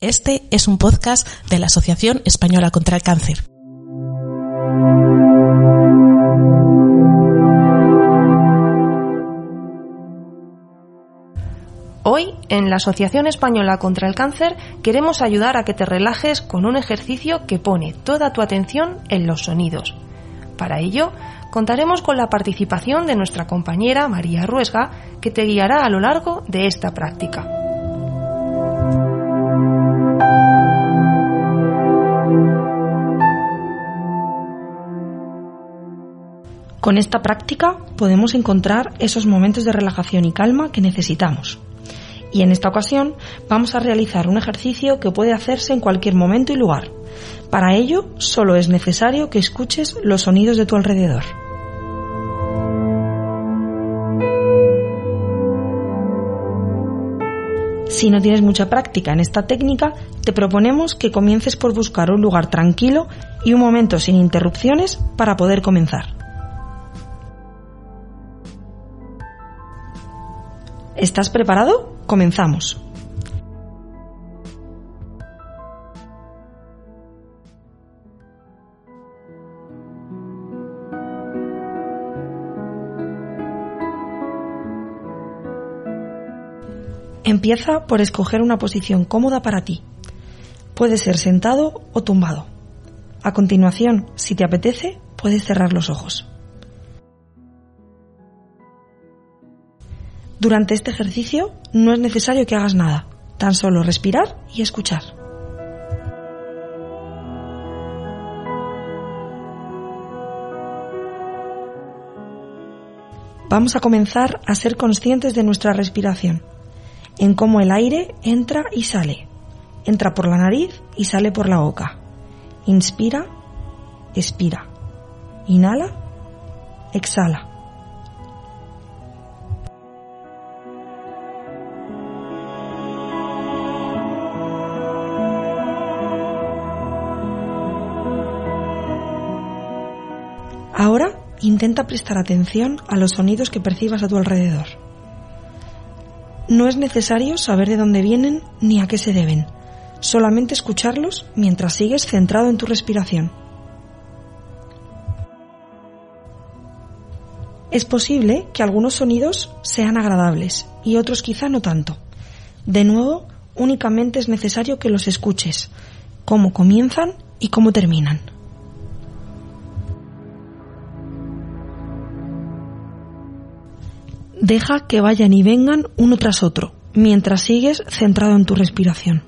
este es un podcast de la Asociación Española contra el Cáncer. Hoy, en la Asociación Española contra el Cáncer, queremos ayudar a que te relajes con un ejercicio que pone toda tu atención en los sonidos. Para ello, contaremos con la participación de nuestra compañera María Ruesga, que te guiará a lo largo de esta práctica. Con esta práctica podemos encontrar esos momentos de relajación y calma que necesitamos. Y en esta ocasión vamos a realizar un ejercicio que puede hacerse en cualquier momento y lugar. Para ello solo es necesario que escuches los sonidos de tu alrededor. Si no tienes mucha práctica en esta técnica, te proponemos que comiences por buscar un lugar tranquilo y un momento sin interrupciones para poder comenzar. ¿Estás preparado? Comenzamos. Empieza por escoger una posición cómoda para ti. Puede ser sentado o tumbado. A continuación, si te apetece, puedes cerrar los ojos. Durante este ejercicio no es necesario que hagas nada, tan solo respirar y escuchar. Vamos a comenzar a ser conscientes de nuestra respiración, en cómo el aire entra y sale. Entra por la nariz y sale por la boca. Inspira, expira. Inhala, exhala. Ahora intenta prestar atención a los sonidos que percibas a tu alrededor. No es necesario saber de dónde vienen ni a qué se deben, solamente escucharlos mientras sigues centrado en tu respiración. Es posible que algunos sonidos sean agradables y otros quizá no tanto. De nuevo, únicamente es necesario que los escuches, cómo comienzan y cómo terminan. Deja que vayan y vengan uno tras otro, mientras sigues centrado en tu respiración.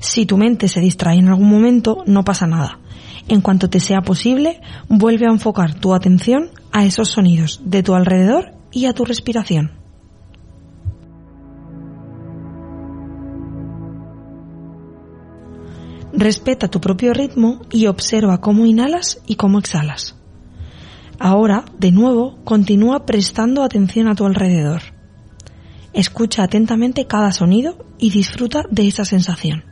Si tu mente se distrae en algún momento, no pasa nada. En cuanto te sea posible, vuelve a enfocar tu atención a esos sonidos de tu alrededor y a tu respiración. Respeta tu propio ritmo y observa cómo inhalas y cómo exhalas. Ahora, de nuevo, continúa prestando atención a tu alrededor. Escucha atentamente cada sonido y disfruta de esa sensación.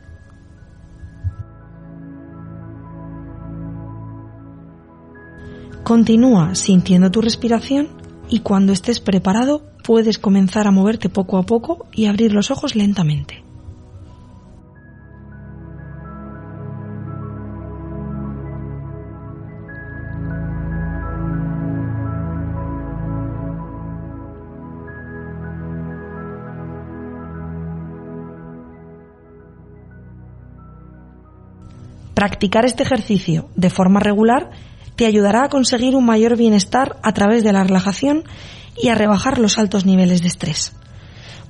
Continúa sintiendo tu respiración y cuando estés preparado puedes comenzar a moverte poco a poco y abrir los ojos lentamente. Practicar este ejercicio de forma regular te ayudará a conseguir un mayor bienestar a través de la relajación y a rebajar los altos niveles de estrés.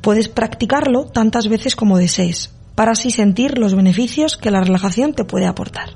Puedes practicarlo tantas veces como desees, para así sentir los beneficios que la relajación te puede aportar.